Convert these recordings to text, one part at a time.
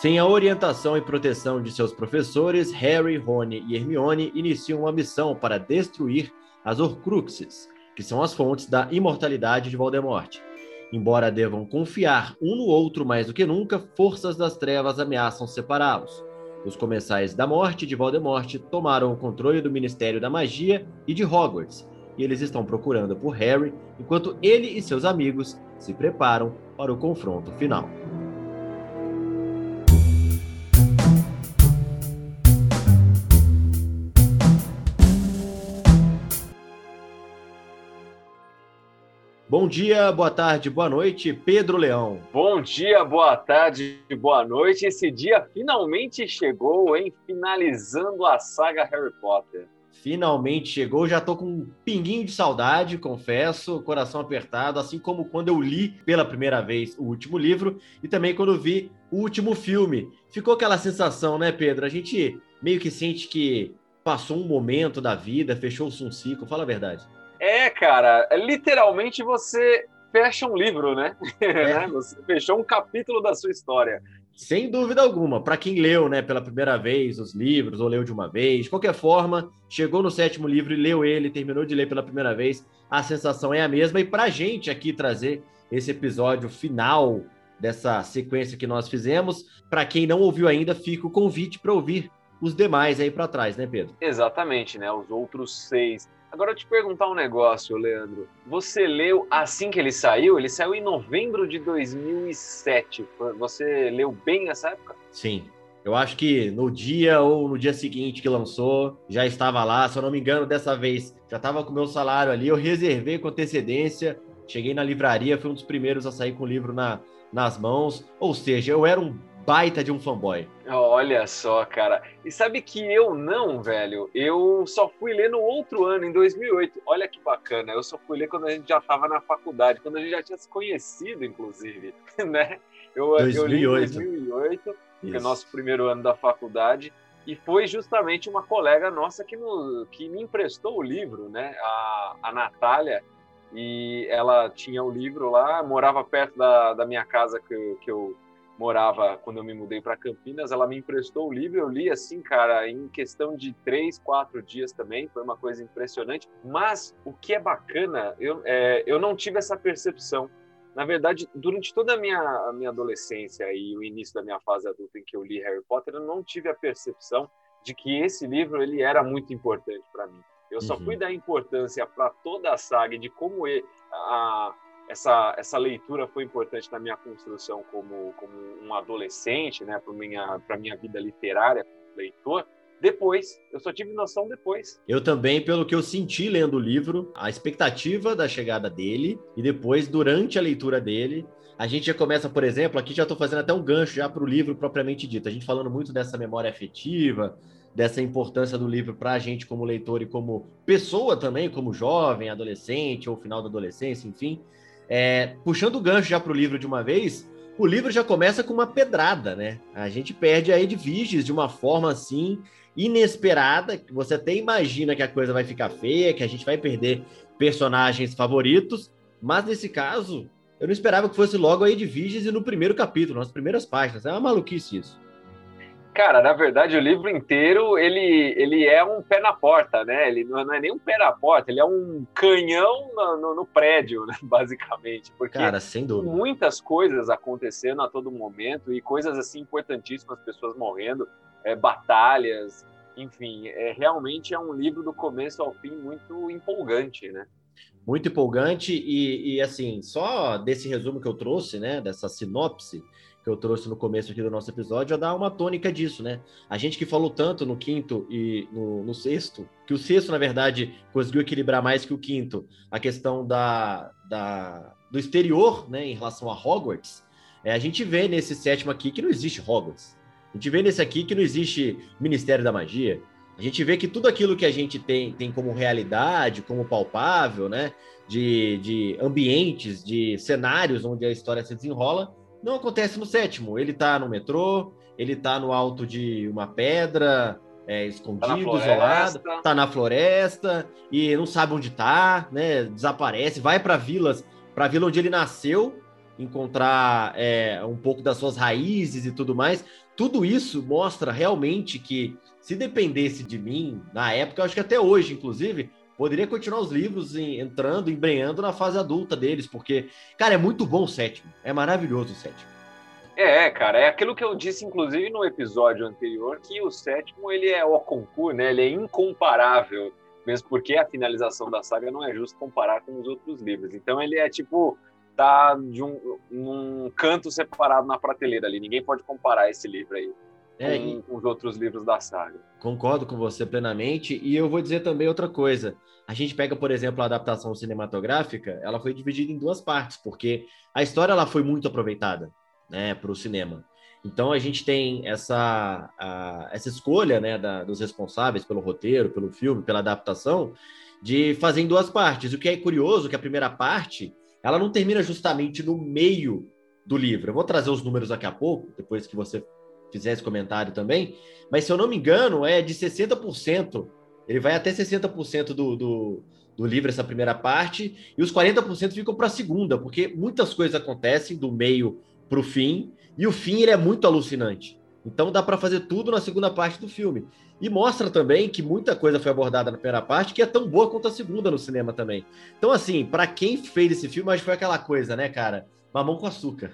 Sem a orientação e proteção de seus professores, Harry, Rony e Hermione iniciam uma missão para destruir as Horcruxes, que são as fontes da imortalidade de Voldemort. Embora devam confiar um no outro mais do que nunca, forças das trevas ameaçam separá-los. Os comensais da morte de Voldemort tomaram o controle do Ministério da Magia e de Hogwarts, e eles estão procurando por Harry, enquanto ele e seus amigos se preparam para o confronto final. Bom dia, boa tarde, boa noite, Pedro Leão. Bom dia, boa tarde, boa noite. Esse dia finalmente chegou, hein? Finalizando a saga Harry Potter. Finalmente chegou, já tô com um pinguinho de saudade, confesso, coração apertado, assim como quando eu li pela primeira vez o último livro e também quando vi o último filme. Ficou aquela sensação, né, Pedro? A gente meio que sente que passou um momento da vida, fechou-se um ciclo, fala a verdade. É, cara, é literalmente você fecha um livro, né? É. você fechou um capítulo da sua história. Sem dúvida alguma, para quem leu, né, pela primeira vez os livros ou leu de uma vez, de qualquer forma, chegou no sétimo livro e leu ele, terminou de ler pela primeira vez, a sensação é a mesma. E para a gente aqui trazer esse episódio final dessa sequência que nós fizemos, para quem não ouviu ainda, fica o convite para ouvir os demais aí para trás, né, Pedro? Exatamente, né? Os outros seis. Agora eu te perguntar um negócio, Leandro. Você leu assim que ele saiu? Ele saiu em novembro de 2007. Você leu bem nessa época? Sim. Eu acho que no dia ou no dia seguinte que lançou, já estava lá. Se eu não me engano, dessa vez já estava com o meu salário ali. Eu reservei com antecedência. Cheguei na livraria, fui um dos primeiros a sair com o livro na, nas mãos. Ou seja, eu era um baita de um fanboy. Olha só, cara. E sabe que eu não, velho. Eu só fui ler no outro ano, em 2008. Olha que bacana. Eu só fui ler quando a gente já estava na faculdade, quando a gente já tinha se conhecido, inclusive, né? Eu, 2008. eu li em 2008, que é o nosso primeiro ano da faculdade. E foi justamente uma colega nossa que, no, que me emprestou o livro, né? A, a Natália. E ela tinha o livro lá, morava perto da, da minha casa que, que eu morava quando eu me mudei para Campinas, ela me emprestou o livro, eu li assim, cara, em questão de três, quatro dias também, foi uma coisa impressionante. Mas o que é bacana, eu, é, eu não tive essa percepção. Na verdade, durante toda a minha, a minha adolescência e o início da minha fase adulta em que eu li Harry Potter, eu não tive a percepção de que esse livro ele era muito importante para mim. Eu só uhum. fui dar importância para toda a saga de como ele, a, essa, essa leitura foi importante na minha construção como, como um adolescente, né, para minha para minha vida literária, leitor. Depois, eu só tive noção depois. Eu também, pelo que eu senti lendo o livro, a expectativa da chegada dele e depois, durante a leitura dele, a gente já começa, por exemplo, aqui já estou fazendo até um gancho já para o livro propriamente dito. A gente falando muito dessa memória afetiva, dessa importância do livro para a gente como leitor e como pessoa também, como jovem, adolescente ou final da adolescência, enfim. É, puxando o gancho já para o livro de uma vez, o livro já começa com uma pedrada, né? A gente perde a Edviges de uma forma assim inesperada, que você até imagina que a coisa vai ficar feia, que a gente vai perder personagens favoritos, mas nesse caso, eu não esperava que fosse logo a Edviges e no primeiro capítulo, nas primeiras páginas. É uma maluquice isso. Cara, na verdade, o livro inteiro, ele, ele é um pé na porta, né? Ele não é nem um pé na porta, ele é um canhão no, no, no prédio, né? basicamente. Porque Cara, sem dúvida. muitas coisas acontecendo a todo momento e coisas, assim, importantíssimas, pessoas morrendo, é, batalhas, enfim. É, realmente é um livro do começo ao fim muito empolgante, né? Muito empolgante e, e assim, só desse resumo que eu trouxe, né, dessa sinopse, que eu trouxe no começo aqui do nosso episódio, a dar uma tônica disso, né? A gente que falou tanto no quinto e no, no, sexto, que o sexto, na verdade, conseguiu equilibrar mais que o quinto, a questão da, da do exterior, né, em relação a Hogwarts, é, a gente vê nesse sétimo aqui que não existe Hogwarts. A gente vê nesse aqui que não existe Ministério da Magia. A gente vê que tudo aquilo que a gente tem, tem como realidade, como palpável, né? De, de ambientes, de cenários onde a história se desenrola, não acontece no sétimo. Ele tá no metrô, ele tá no alto de uma pedra, é, escondido, tá isolado, tá na floresta e não sabe onde tá, né? Desaparece, vai para vilas, para vila onde ele nasceu encontrar é, um pouco das suas raízes e tudo mais. Tudo isso mostra realmente que, se dependesse de mim, na época, eu acho que até hoje, inclusive, poderia continuar os livros em, entrando, embrenhando na fase adulta deles, porque, cara, é muito bom o sétimo. É maravilhoso o sétimo. É, cara, é aquilo que eu disse, inclusive, no episódio anterior, que o sétimo, ele é o concurso, né? Ele é incomparável, mesmo porque a finalização da saga não é justo comparar com os outros livros. Então, ele é, tipo, tá de um, um canto separado na prateleira ali. Ninguém pode comparar esse livro aí. É, com, com os outros livros da saga. Concordo com você plenamente. E eu vou dizer também outra coisa. A gente pega, por exemplo, a adaptação cinematográfica, ela foi dividida em duas partes, porque a história ela foi muito aproveitada né, para o cinema. Então a gente tem essa, a, essa escolha né, da, dos responsáveis pelo roteiro, pelo filme, pela adaptação, de fazer em duas partes. O que é curioso que a primeira parte ela não termina justamente no meio do livro. Eu vou trazer os números daqui a pouco, depois que você fizer esse comentário também, mas se eu não me engano, é de 60%. Ele vai até 60% do, do, do livro, essa primeira parte, e os 40% ficam para a segunda, porque muitas coisas acontecem do meio para o fim, e o fim ele é muito alucinante. Então dá para fazer tudo na segunda parte do filme. E mostra também que muita coisa foi abordada na primeira parte que é tão boa quanto a segunda no cinema também. Então, assim, para quem fez esse filme, acho que foi aquela coisa, né, cara? Mamão com açúcar.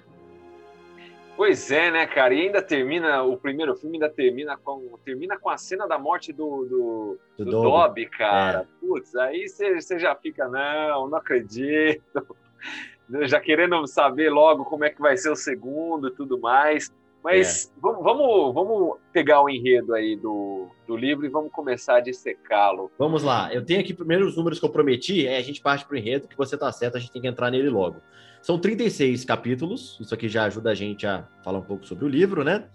Pois é, né, cara? E ainda termina, o primeiro filme ainda termina com, termina com a cena da morte do, do, do, do Dobby, cara. É. Putz, aí você já fica, não, não acredito. Já querendo saber logo como é que vai ser o segundo e tudo mais. Mas é. vamos, vamos, vamos pegar o enredo aí do, do livro e vamos começar a dissecá-lo. Vamos lá. Eu tenho aqui primeiro os números que eu prometi, é a gente parte para o enredo, que você tá certo, a gente tem que entrar nele logo. São 36 capítulos, isso aqui já ajuda a gente a falar um pouco sobre o livro, né?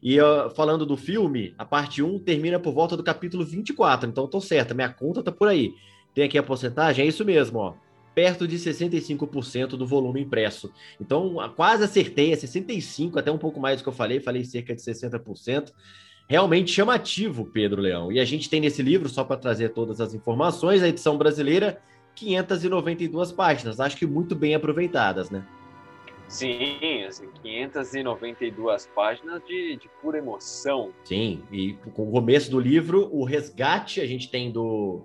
E uh, falando do filme, a parte 1 termina por volta do capítulo 24, então eu tô certo, minha conta tá por aí. Tem aqui a porcentagem, é isso mesmo, ó perto de 65% do volume impresso. Então, quase acertei, é 65%, até um pouco mais do que eu falei, falei cerca de 60%. Realmente chamativo, Pedro Leão. E a gente tem nesse livro, só para trazer todas as informações, a edição brasileira, 592 páginas. Acho que muito bem aproveitadas, né? Sim, assim, 592 páginas de, de pura emoção. Sim, e com o começo do livro, o resgate a gente tem do,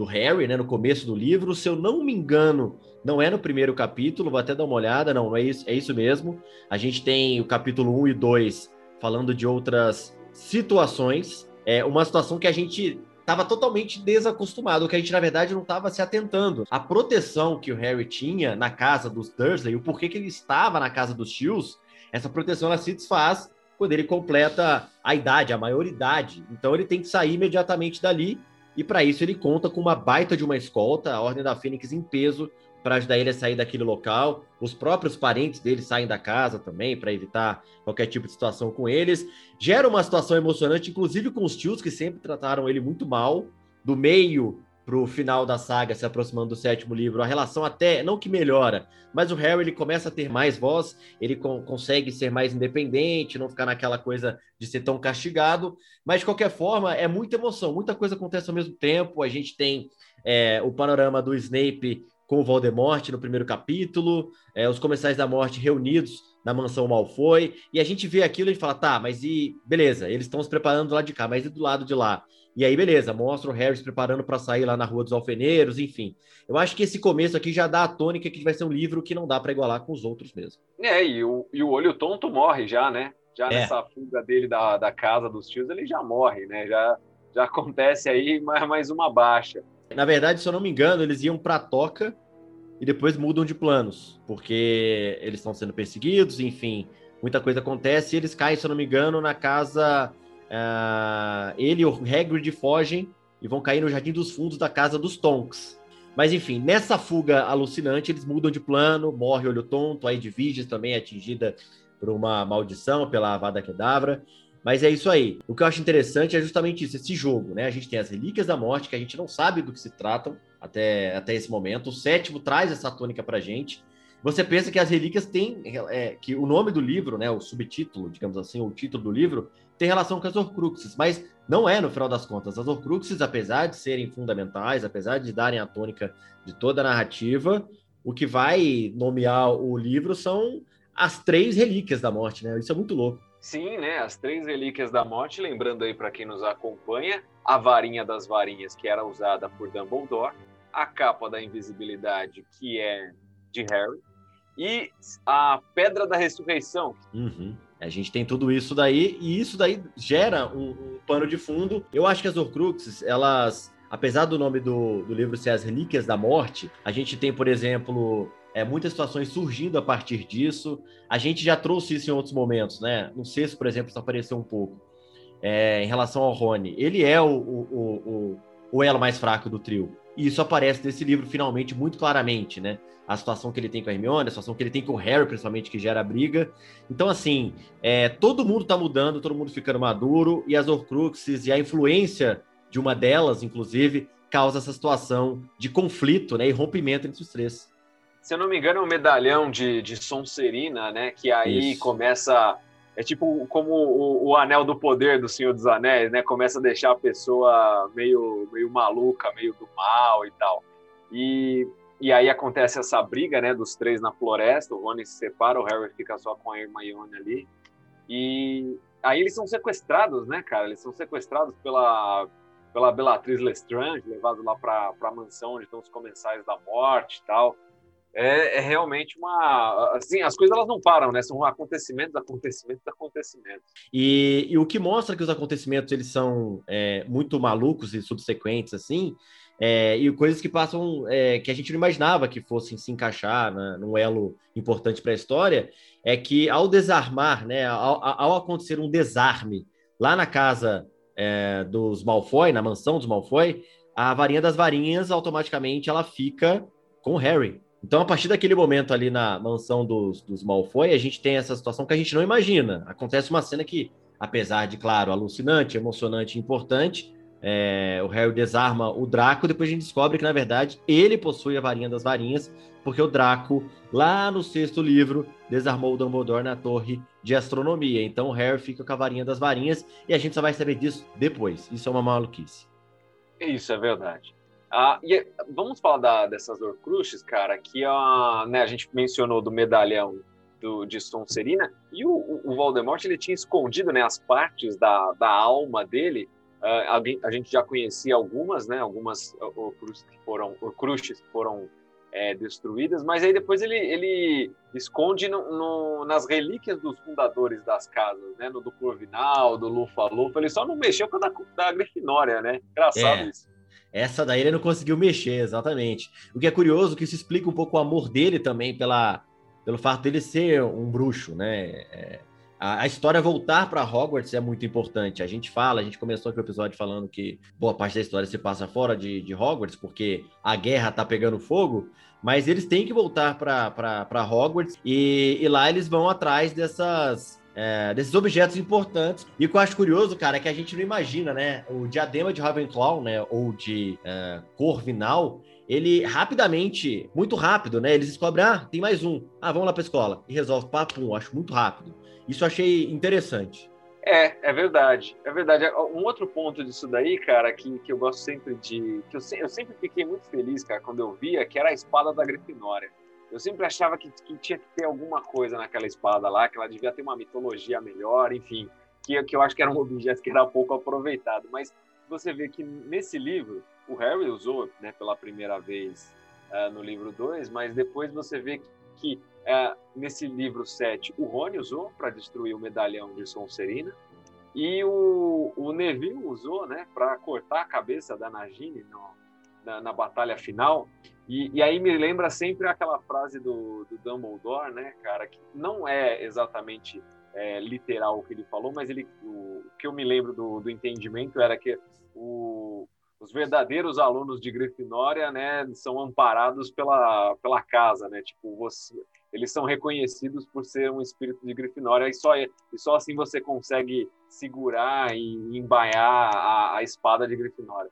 do Harry, né, no começo do livro. Se eu não me engano, não é no primeiro capítulo, vou até dar uma olhada, não, não é isso, é isso mesmo. A gente tem o capítulo 1 e 2 falando de outras situações. É uma situação que a gente estava totalmente desacostumado, que a gente, na verdade, não estava se atentando. A proteção que o Harry tinha na casa dos Dursley, o porquê que ele estava na casa dos Shields, essa proteção ela se desfaz quando ele completa a idade, a maioridade. Então ele tem que sair imediatamente dali e para isso ele conta com uma baita de uma escolta, a Ordem da Fênix em peso, para ajudar ele a sair daquele local. Os próprios parentes dele saem da casa também, para evitar qualquer tipo de situação com eles. Gera uma situação emocionante, inclusive com os tios que sempre trataram ele muito mal. Do meio para o final da saga, se aproximando do sétimo livro, a relação até, não que melhora, mas o Harry ele começa a ter mais voz, ele con consegue ser mais independente, não ficar naquela coisa de ser tão castigado, mas de qualquer forma é muita emoção, muita coisa acontece ao mesmo tempo, a gente tem é, o panorama do Snape com o Voldemort no primeiro capítulo, é, os Comensais da Morte reunidos na mansão Malfoy, e a gente vê aquilo e fala, tá, mas e beleza, eles estão se preparando do lado de cá, mas e do lado de lá? E aí, beleza, mostra o Harry se preparando para sair lá na Rua dos Alfeneiros, enfim. Eu acho que esse começo aqui já dá a tônica que vai ser um livro que não dá para igualar com os outros mesmo. É, e o, e o Olho Tonto morre já, né? Já é. nessa fuga dele da, da casa dos tios, ele já morre, né? Já, já acontece aí mais, mais uma baixa. Na verdade, se eu não me engano, eles iam para Toca e depois mudam de planos, porque eles estão sendo perseguidos, enfim, muita coisa acontece e eles caem, se eu não me engano, na casa Uh, ele e o Hagrid fogem e vão cair no Jardim dos Fundos da casa dos Tonks. Mas enfim, nessa fuga alucinante, eles mudam de plano, morre Olho Tonto, a Edviges também é atingida por uma maldição, pela Avada Kedavra. Mas é isso aí. O que eu acho interessante é justamente isso, esse jogo, né? A gente tem as Relíquias da Morte, que a gente não sabe do que se tratam até, até esse momento. O sétimo traz essa tônica pra gente. Você pensa que as relíquias têm, é, que o nome do livro, né, o subtítulo, digamos assim, o título do livro, tem relação com as Horcruxes, mas não é no final das contas. As Horcruxes, apesar de serem fundamentais, apesar de darem a tônica de toda a narrativa, o que vai nomear o livro são as três relíquias da morte, né? Isso é muito louco. Sim, né? As três relíquias da morte, lembrando aí para quem nos acompanha, a varinha das varinhas que era usada por Dumbledore, a capa da invisibilidade que é de Harry e a pedra da ressurreição. Uhum. A gente tem tudo isso daí e isso daí gera um, um pano de fundo. Eu acho que as Horcruxes, elas apesar do nome do, do livro ser As Relíquias da Morte, a gente tem, por exemplo, é, muitas situações surgindo a partir disso. A gente já trouxe isso em outros momentos, né? No sexto, por exemplo, isso apareceu um pouco. É, em relação ao Rony, ele é o, o, o, o, elo mais fraco do trio. E isso aparece nesse livro, finalmente, muito claramente, né? A situação que ele tem com a Hermione, a situação que ele tem com o Harry, principalmente, que gera briga. Então, assim, é, todo mundo tá mudando, todo mundo ficando maduro, e as Horcruxes e a influência de uma delas, inclusive, causa essa situação de conflito né, e rompimento entre os três. Se eu não me engano, é um medalhão de, de Sonserina, né? Que aí Isso. começa. É tipo como o, o, anel do poder do Senhor dos Anéis, né? Começa a deixar a pessoa meio, meio maluca, meio do mal e tal. E, e aí acontece essa briga, né? Dos três na floresta. O Rony se separa, o Harry fica só com a Hermione ali. E aí eles são sequestrados, né, cara? Eles são sequestrados pela, pela Bellatriz Lestrange, levado lá para a mansão onde estão os comensais da morte e tal. É, é, realmente uma. Assim, as coisas elas não param, né? São acontecimentos, acontecimentos, acontecimentos. E, e o que mostra que os acontecimentos eles são é, muito malucos e subsequentes, assim, é, e coisas que passam é, que a gente não imaginava que fossem se encaixar né, num elo importante para a história, é que ao desarmar, né, ao, ao acontecer um desarme lá na casa é, dos Malfoy, na mansão dos Malfoy, a varinha das varinhas automaticamente ela fica com o Harry. Então, a partir daquele momento ali na mansão dos, dos Malfoy, a gente tem essa situação que a gente não imagina. Acontece uma cena que, apesar de, claro, alucinante, emocionante e importante, é, o Harry desarma o Draco, depois a gente descobre que, na verdade, ele possui a varinha das varinhas, porque o Draco, lá no sexto livro, desarmou o Dumbledore na torre de astronomia. Então o Harry fica com a varinha das varinhas e a gente só vai saber disso depois. Isso é uma maluquice. Isso é verdade. Ah, e vamos falar da, dessas Horcruxes, cara, que a, né, a gente mencionou do medalhão do, de Sonserina, e o, o Voldemort ele tinha escondido né, as partes da, da alma dele. Uh, a gente já conhecia algumas, né, algumas Horcruxes que foram, Horcruxes que foram é, destruídas, mas aí depois ele, ele esconde no, no, nas relíquias dos fundadores das casas, né? No do Corvinal, do Lufa-Lufa, ele só não mexeu com a da, da Grifinória, né? Engraçado é. isso. Essa daí ele não conseguiu mexer, exatamente. O que é curioso, que isso explica um pouco o amor dele também pela, pelo fato dele ser um bruxo, né? É, a, a, história voltar para Hogwarts é muito importante. A gente fala, a gente começou aqui o episódio falando que boa parte da história se passa fora de, de Hogwarts, porque a guerra tá pegando fogo, mas eles têm que voltar para Hogwarts e, e lá eles vão atrás dessas é, desses objetos importantes. E o que eu acho curioso, cara, é que a gente não imagina, né? O diadema de Ravenclaw, né? Ou de é, Corvinal, ele rapidamente, muito rápido, né? Eles descobrem, ah, tem mais um. Ah, vamos lá pra escola. E resolve, papo, acho muito rápido. Isso eu achei interessante. É, é verdade, é verdade. Um outro ponto disso daí, cara, que, que eu gosto sempre de. que eu, eu sempre fiquei muito feliz, cara, quando eu via, que era a espada da Grifinória. Eu sempre achava que, que tinha que ter alguma coisa naquela espada lá, que ela devia ter uma mitologia melhor, enfim, que, que eu acho que era um objeto que era pouco aproveitado. Mas você vê que nesse livro, o Harry usou né, pela primeira vez uh, no livro 2, mas depois você vê que, que é, nesse livro 7, o Rony usou para destruir o medalhão de Sonserina. E o, o Neville usou né, para cortar a cabeça da Nagini no, na, na, batalha final. E, e, aí me lembra sempre aquela frase do, do Dumbledore, né, cara, que não é exatamente é, literal o que ele falou, mas ele, o, o que eu me lembro do, do entendimento era que o, os verdadeiros alunos de Grifinória, né, são amparados pela, pela casa, né? Tipo, você, eles são reconhecidos por ser um espírito de Grifinória e só, e só assim você consegue segurar e embaiar a, a espada de Grifinória.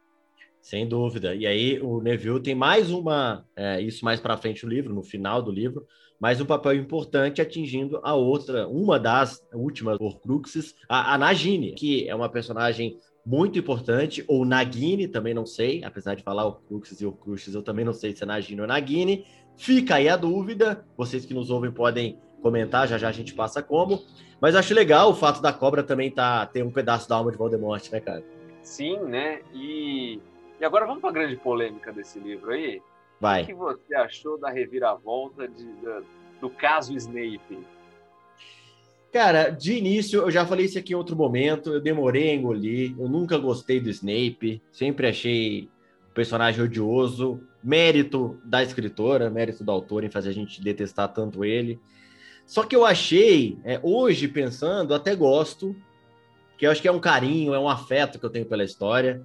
Sem dúvida. E aí o Neville tem mais uma, é, isso mais para frente no livro, no final do livro, mais um papel importante atingindo a outra, uma das últimas Horcruxes, a, a Nagini, que é uma personagem muito importante, ou Nagini, também não sei, apesar de falar Horcruxes e Horcruxes, eu também não sei se é Nagini ou Nagini, Fica aí a dúvida, vocês que nos ouvem podem comentar, já já a gente passa como. Mas acho legal o fato da cobra também tá, ter um pedaço da alma de Voldemort, né, cara? Sim, né? E, e agora vamos para a grande polêmica desse livro aí. Vai. O que você achou da reviravolta de, da, do caso Snape? Cara, de início, eu já falei isso aqui em outro momento, eu demorei a engolir, eu nunca gostei do Snape, sempre achei o personagem odioso, mérito da escritora, mérito do autor em fazer a gente detestar tanto ele. Só que eu achei, é, hoje pensando, até gosto, que eu acho que é um carinho, é um afeto que eu tenho pela história.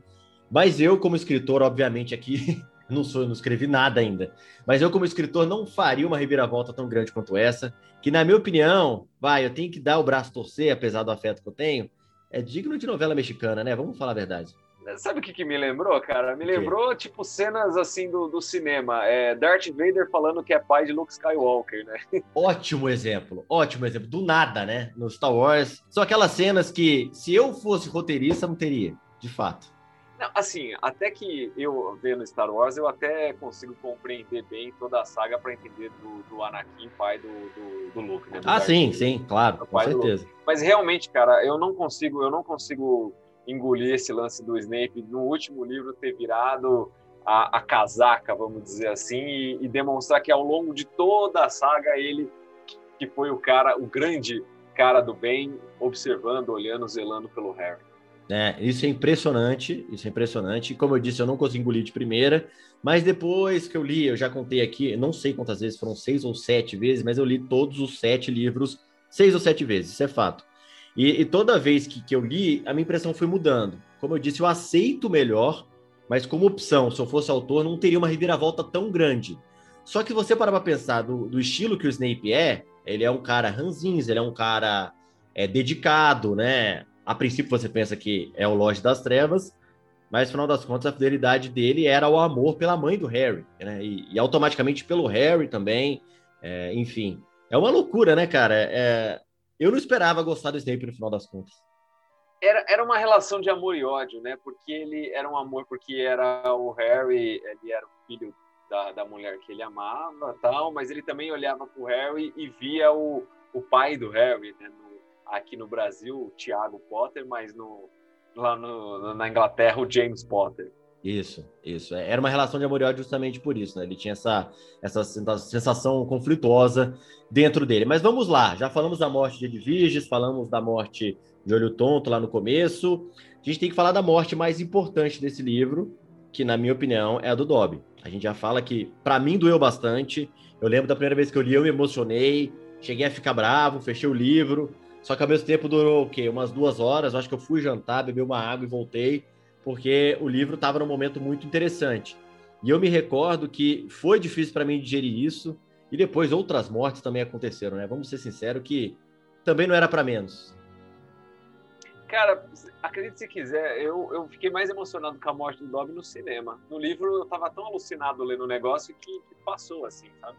Mas eu, como escritor, obviamente, aqui não sou, não escrevi nada ainda. Mas eu, como escritor, não faria uma reviravolta tão grande quanto essa, que, na minha opinião, vai, eu tenho que dar o braço torcer, apesar do afeto que eu tenho, é digno de novela mexicana, né? Vamos falar a verdade. Sabe o que, que me lembrou, cara? Me lembrou, tipo, cenas assim do, do cinema. É, Darth Vader falando que é pai de Luke Skywalker, né? Ótimo exemplo, ótimo exemplo. Do nada, né? No Star Wars. São aquelas cenas que, se eu fosse roteirista, não teria, de fato. Não, assim, até que eu vendo Star Wars, eu até consigo compreender bem toda a saga para entender do, do, Anakin, pai do, do, do Luke, né? Do ah, sim, sim, claro, com certeza. Mas realmente, cara, eu não consigo, eu não consigo engolir esse lance do Snape no último livro ter virado a, a casaca, vamos dizer assim, e, e, demonstrar que ao longo de toda a saga ele que foi o cara, o grande cara do bem, observando, olhando, zelando pelo Harry. É, isso é impressionante, isso é impressionante. Como eu disse, eu não consegui engolir de primeira, mas depois que eu li, eu já contei aqui, não sei quantas vezes, foram seis ou sete vezes, mas eu li todos os sete livros seis ou sete vezes, isso é fato. E, e toda vez que, que eu li, a minha impressão foi mudando. Como eu disse, eu aceito melhor, mas como opção, se eu fosse autor, não teria uma reviravolta tão grande. Só que você parar para pensar do, do, estilo que o Snape é, ele é um cara ranzins, ele é um cara é, dedicado, né? A princípio você pensa que é o Lorde das Trevas, mas no final das contas a fidelidade dele era o amor pela mãe do Harry, né? E, e automaticamente pelo Harry também, é, enfim. É uma loucura, né, cara? É, eu não esperava gostar do Snape no final das contas. Era, era uma relação de amor e ódio, né? Porque ele era um amor porque era o Harry, ele era o filho da, da mulher que ele amava, tal, mas ele também olhava para o Harry e via o, o pai do Harry, né? No, aqui no Brasil, o Tiago Potter, mas no, lá no, na Inglaterra, o James Potter. Isso, isso. É, era uma relação de amor e ódio justamente por isso, né? Ele tinha essa, essa sensação conflituosa dentro dele. Mas vamos lá, já falamos da morte de Edviges, falamos da morte de Olho Tonto lá no começo. A gente tem que falar da morte mais importante desse livro, que na minha opinião é a do Dobby. A gente já fala que, para mim, doeu bastante. Eu lembro da primeira vez que eu li, eu me emocionei, cheguei a ficar bravo, fechei o livro. Só que ao mesmo tempo durou o quê? Umas duas horas. Eu acho que eu fui jantar, bebi uma água e voltei porque o livro estava num momento muito interessante. E eu me recordo que foi difícil para mim digerir isso, e depois outras mortes também aconteceram, né? Vamos ser sinceros que também não era para menos. Cara, acredite se quiser, eu, eu fiquei mais emocionado com a morte do Dobby no cinema. No livro eu tava tão alucinado lendo o negócio que, que, passou assim, sabe?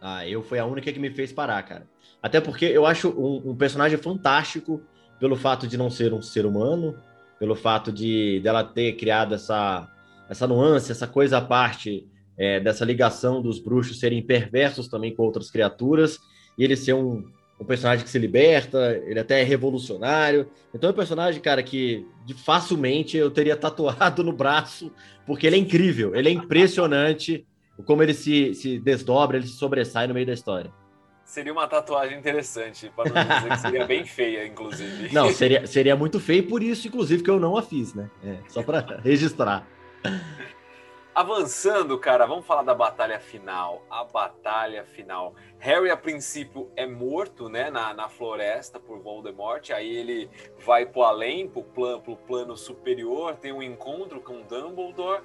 Ah, eu foi a única que me fez parar, cara. Até porque eu acho um, um personagem fantástico pelo fato de não ser um ser humano, pelo fato de dela ter criado essa, essa nuance, essa coisa à parte é, dessa ligação dos bruxos serem perversos também com outras criaturas, e ele ser um, um personagem que se liberta, ele até é revolucionário. Então é um personagem, cara, que facilmente eu teria tatuado no braço, porque ele é incrível, ele é impressionante como ele se, se desdobra, ele se sobressai no meio da história. Seria uma tatuagem interessante, para não dizer que seria bem feia, inclusive. Não, seria, seria muito feio, por isso, inclusive, que eu não a fiz, né? É, só para registrar. Avançando, cara, vamos falar da batalha final. A batalha final. Harry, a princípio, é morto, né, na, na floresta por Voldemort. Aí ele vai pro além, pro plano, pro plano superior, tem um encontro com Dumbledore.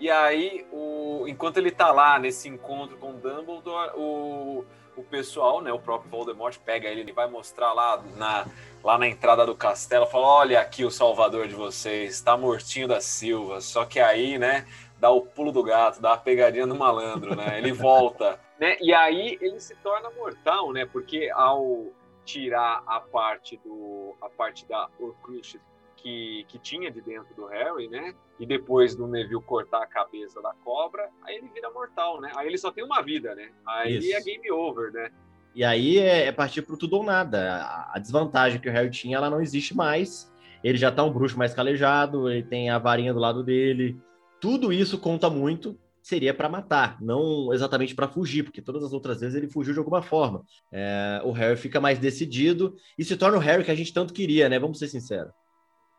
E aí, o, enquanto ele tá lá nesse encontro com Dumbledore, o o pessoal, né, o próprio Voldemort pega ele, ele vai mostrar lá na, lá na entrada do castelo, fala: "Olha aqui o salvador de vocês, está mortinho da Silva". Só que aí, né, dá o pulo do gato, dá a pegadinha do malandro, né? Ele volta, né? E aí ele se torna mortal, né? Porque ao tirar a parte do a parte da Horcrux que, que tinha de dentro do Harry, né? E depois do Neville cortar a cabeça da cobra, aí ele vira mortal, né? Aí ele só tem uma vida, né? Aí Isso. é game over, né? E aí é, é partir pro tudo ou nada. A, a, desvantagem que o Harry tinha, ela não existe mais. Ele já tá um bruxo mais calejado, ele tem a varinha do lado dele. Tudo isso conta muito. Seria para matar, não exatamente para fugir, porque todas as outras vezes ele fugiu de alguma forma. É, o Harry fica mais decidido e se torna o Harry que a gente tanto queria, né? Vamos ser sinceros.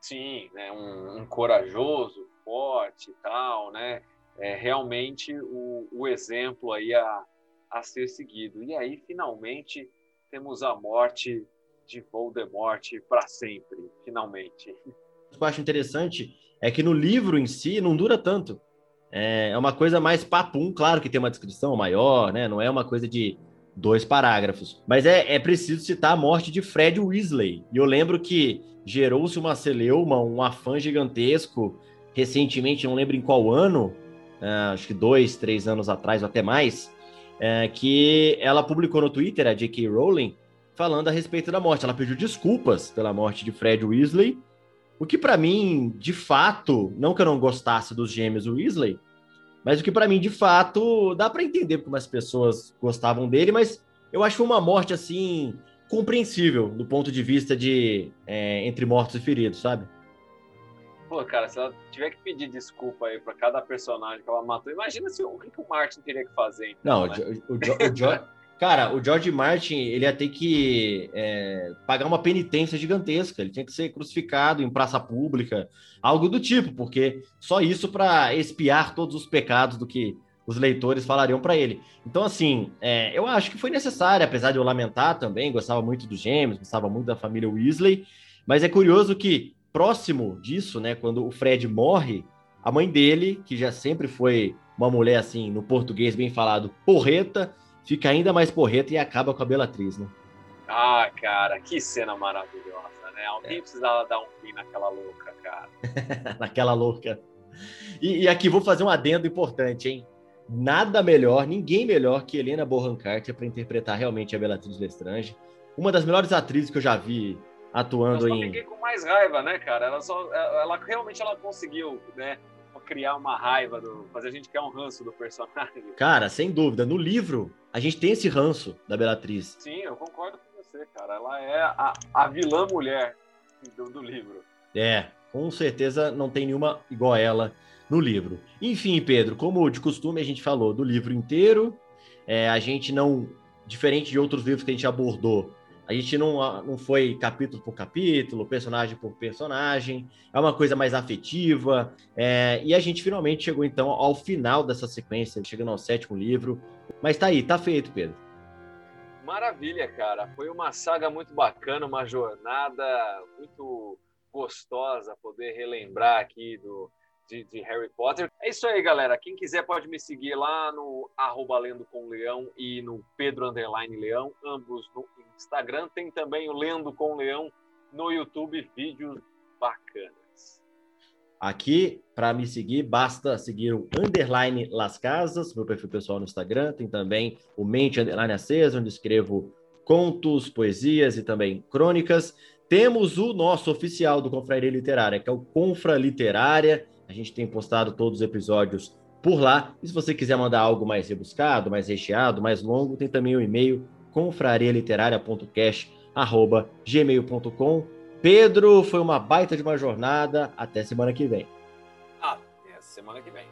Sim, né? um, um corajoso, forte e tal, né? É realmente o, o exemplo aí a, a ser seguido. E aí, finalmente, temos a morte de Voldemort para sempre, finalmente. O que eu acho interessante é que no livro em si não dura tanto. É uma coisa mais papum, claro que tem uma descrição maior, né? Não é uma coisa de dois parágrafos. Mas é, é preciso citar a morte de Fred Weasley. E eu lembro que gerou-se uma celeuma, um afã gigantesco, recentemente, não lembro em qual ano, uh, acho que dois, três anos atrás ou até mais, uh, que ela publicou no Twitter, a J.K. Rowling, falando a respeito da morte. Ela pediu desculpas pela morte de Fred Weasley, o que para mim, de fato, não que eu não gostasse dos gêmeos Weasley, mas o que para mim, de fato, dá para entender como as pessoas gostavam dele, mas eu acho que foi uma morte assim compreensível do ponto de vista de é, entre mortos e feridos, sabe? Pô, cara, se ela tiver que pedir desculpa aí para cada personagem que ela matou, imagina se o que o Martin teria que fazer. Então, Não, né? o, o, o, o cara, o George Martin ele ia ter que é, pagar uma penitência gigantesca. Ele tinha que ser crucificado em praça pública, algo do tipo, porque só isso para espiar todos os pecados do que os leitores falariam para ele. Então, assim, é, eu acho que foi necessário, apesar de eu lamentar também, gostava muito dos gêmeos, gostava muito da família Weasley, mas é curioso que, próximo disso, né, quando o Fred morre, a mãe dele, que já sempre foi uma mulher, assim, no português bem falado, porreta, fica ainda mais porreta e acaba com a Bellatriz, né? Ah, cara, que cena maravilhosa, né? Alguém é. precisava dar um fim naquela louca, cara. naquela louca. E, e, aqui vou fazer um adendo importante, hein? nada melhor, ninguém melhor que Helena Bonham Carter para interpretar realmente a Bellatrix Lestrange. Uma das melhores atrizes que eu já vi atuando eu só em. fiquei com mais raiva, né, cara? Ela só, ela realmente ela conseguiu, né? Criar uma raiva, do, fazer a gente criar um ranço do personagem. Cara, sem dúvida. No livro, a gente tem esse ranço da Bellatrix. Sim, eu concordo com você, cara. Ela é a, a vilã mulher do, do livro. É, com certeza não tem nenhuma igual a ela no livro. Enfim, Pedro, como de costume a gente falou do livro inteiro, é, a gente não, diferente de outros livros que a gente abordou, a gente não, não foi capítulo por capítulo, personagem por personagem, é uma coisa mais afetiva, é, e a gente finalmente chegou então ao final dessa sequência, chegando ao sétimo livro. Mas tá aí, tá feito, Pedro. Maravilha, cara. Foi uma saga muito bacana, uma jornada muito gostosa poder relembrar aqui do, de, de, Harry Potter. É isso aí, galera. Quem quiser pode me seguir lá no arroba Lendo com Leão e no Pedro Underline Leão, ambos no Instagram. Tem também o Lendo com Leão no YouTube, vídeos bacanas. Aqui, para me seguir, basta seguir o Underline Las Casas, meu perfil pessoal no Instagram. Tem também o Mente Underline Acesa, onde escrevo contos, poesias e também crônicas. Temos o nosso oficial do Confraria Literária, que é o Confra Literária. A gente tem postado todos os episódios por lá. E se você quiser mandar algo mais rebuscado, mais recheado, mais longo, tem também o e-mail confrarialiteraria.cast@gmail.com. Pedro, foi uma baita de uma jornada. Até semana que vem. Até semana que vem.